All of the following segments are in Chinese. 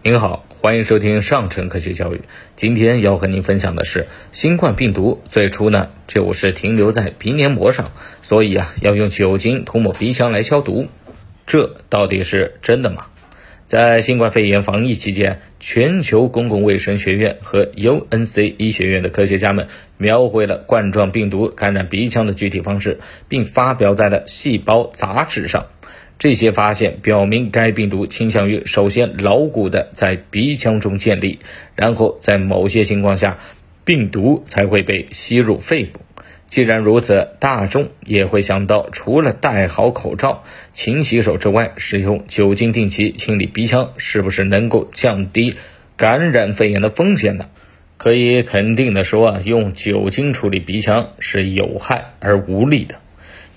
您好，欢迎收听上城科学教育。今天要和您分享的是，新冠病毒最初呢就是停留在鼻黏膜上，所以啊要用酒精涂抹鼻腔来消毒。这到底是真的吗？在新冠肺炎防疫期间，全球公共卫生学院和 UNC 医学院的科学家们描绘了冠状病毒感染鼻腔的具体方式，并发表在了《细胞》杂志上。这些发现表明，该病毒倾向于首先牢固的在鼻腔中建立，然后在某些情况下，病毒才会被吸入肺部。既然如此，大众也会想到，除了戴好口罩、勤洗手之外，使用酒精定期清理鼻腔，是不是能够降低感染肺炎的风险呢？可以肯定的说啊，用酒精处理鼻腔是有害而无利的。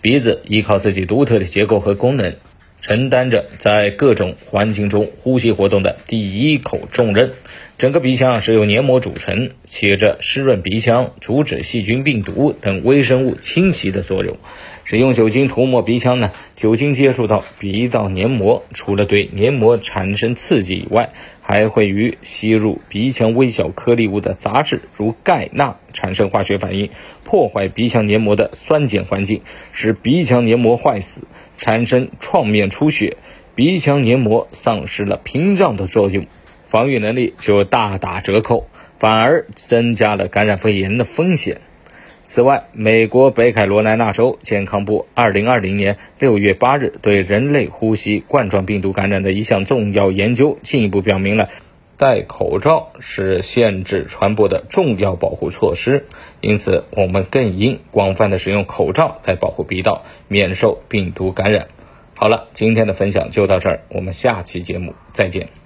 鼻子依靠自己独特的结构和功能。承担着在各种环境中呼吸活动的第一口重任。整个鼻腔是由黏膜组成，起着湿润鼻腔、阻止细菌、病毒等微生物侵袭的作用。使用酒精涂抹鼻腔呢？酒精接触到鼻道黏膜，除了对黏膜产生刺激以外，还会与吸入鼻腔微小颗粒物的杂质，如钙钠产生化学反应，破坏鼻腔黏膜的酸碱环境，使鼻腔黏膜坏死，产生创面出血，鼻腔黏膜丧失了屏障的作用，防御能力就大打折扣，反而增加了感染肺炎的风险。此外，美国北卡罗来纳州健康部2020年6月8日对人类呼吸冠状病毒感染的一项重要研究，进一步表明了戴口罩是限制传播的重要保护措施。因此，我们更应广泛的使用口罩来保护鼻道，免受病毒感染。好了，今天的分享就到这儿，我们下期节目再见。